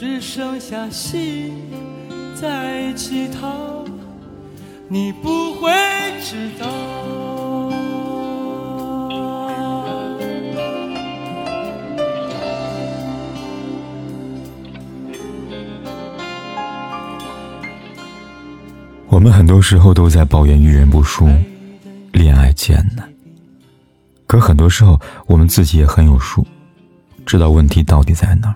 只剩下心在乞讨，你不会知道。我们很多时候都在抱怨遇人不淑，恋爱艰难。可很多时候，我们自己也很有数，知道问题到底在哪儿。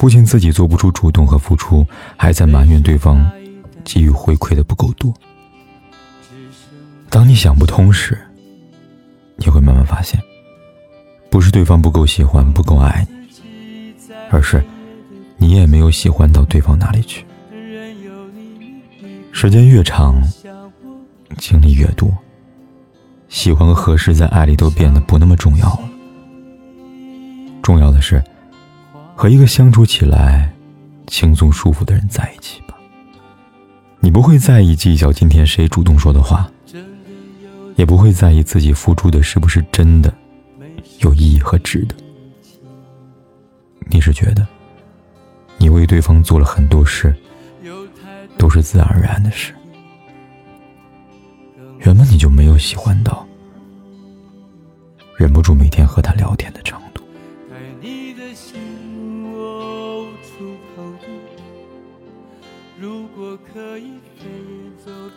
不仅自己做不出主动和付出，还在埋怨对方给予回馈的不够多。当你想不通时，你会慢慢发现，不是对方不够喜欢、不够爱你，而是你也没有喜欢到对方哪里去。时间越长，经历越多，喜欢和合适在爱里都变得不那么重要了。重要的是。和一个相处起来轻松舒服的人在一起吧。你不会在意计较今天谁主动说的话，也不会在意自己付出的是不是真的有意义和值得。你是觉得你为对方做了很多事，都是自然而然的事。原本你就没有喜欢到忍不住每天和他聊天的程度。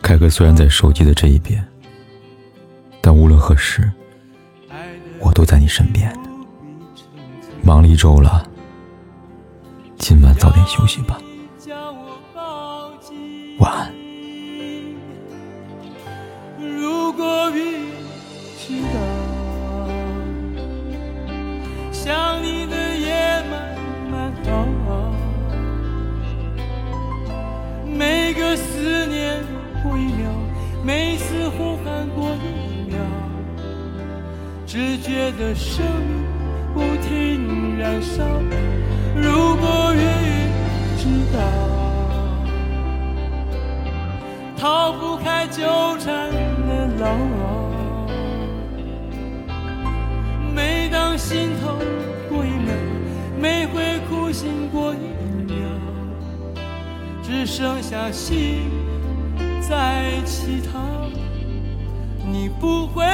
凯哥虽然在手机的这一边，但无论何时，我都在你身边。忙了一周了，今晚早点休息吧，晚安。只觉得生命不停燃烧。如果愿意知道，逃不开纠缠的牢。每当心头过一秒，每回苦心过一秒，只剩下心。在乞讨，你不会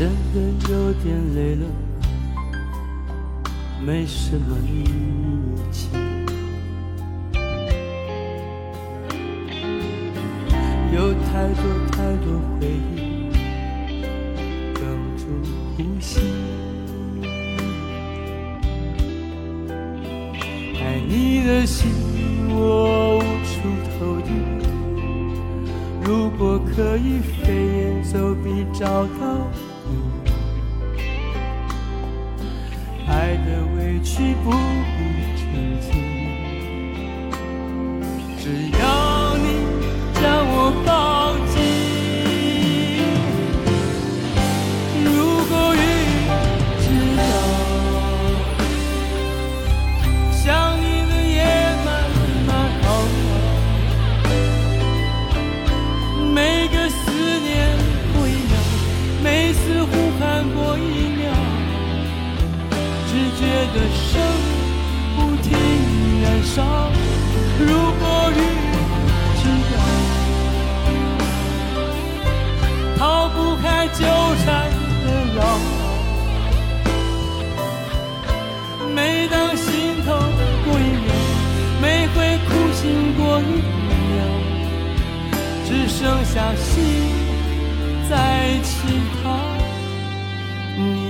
真的有点累了，没什么力气，有太多太多回忆哽住呼吸。爱你的心，我无处投递。如果可以飞檐走壁找到。去不必澄清觉得生不停燃烧。如果雨知道，逃不开。纠缠的牢。每当心头过一秒，每回苦心过一秒，只剩下心在乞讨。你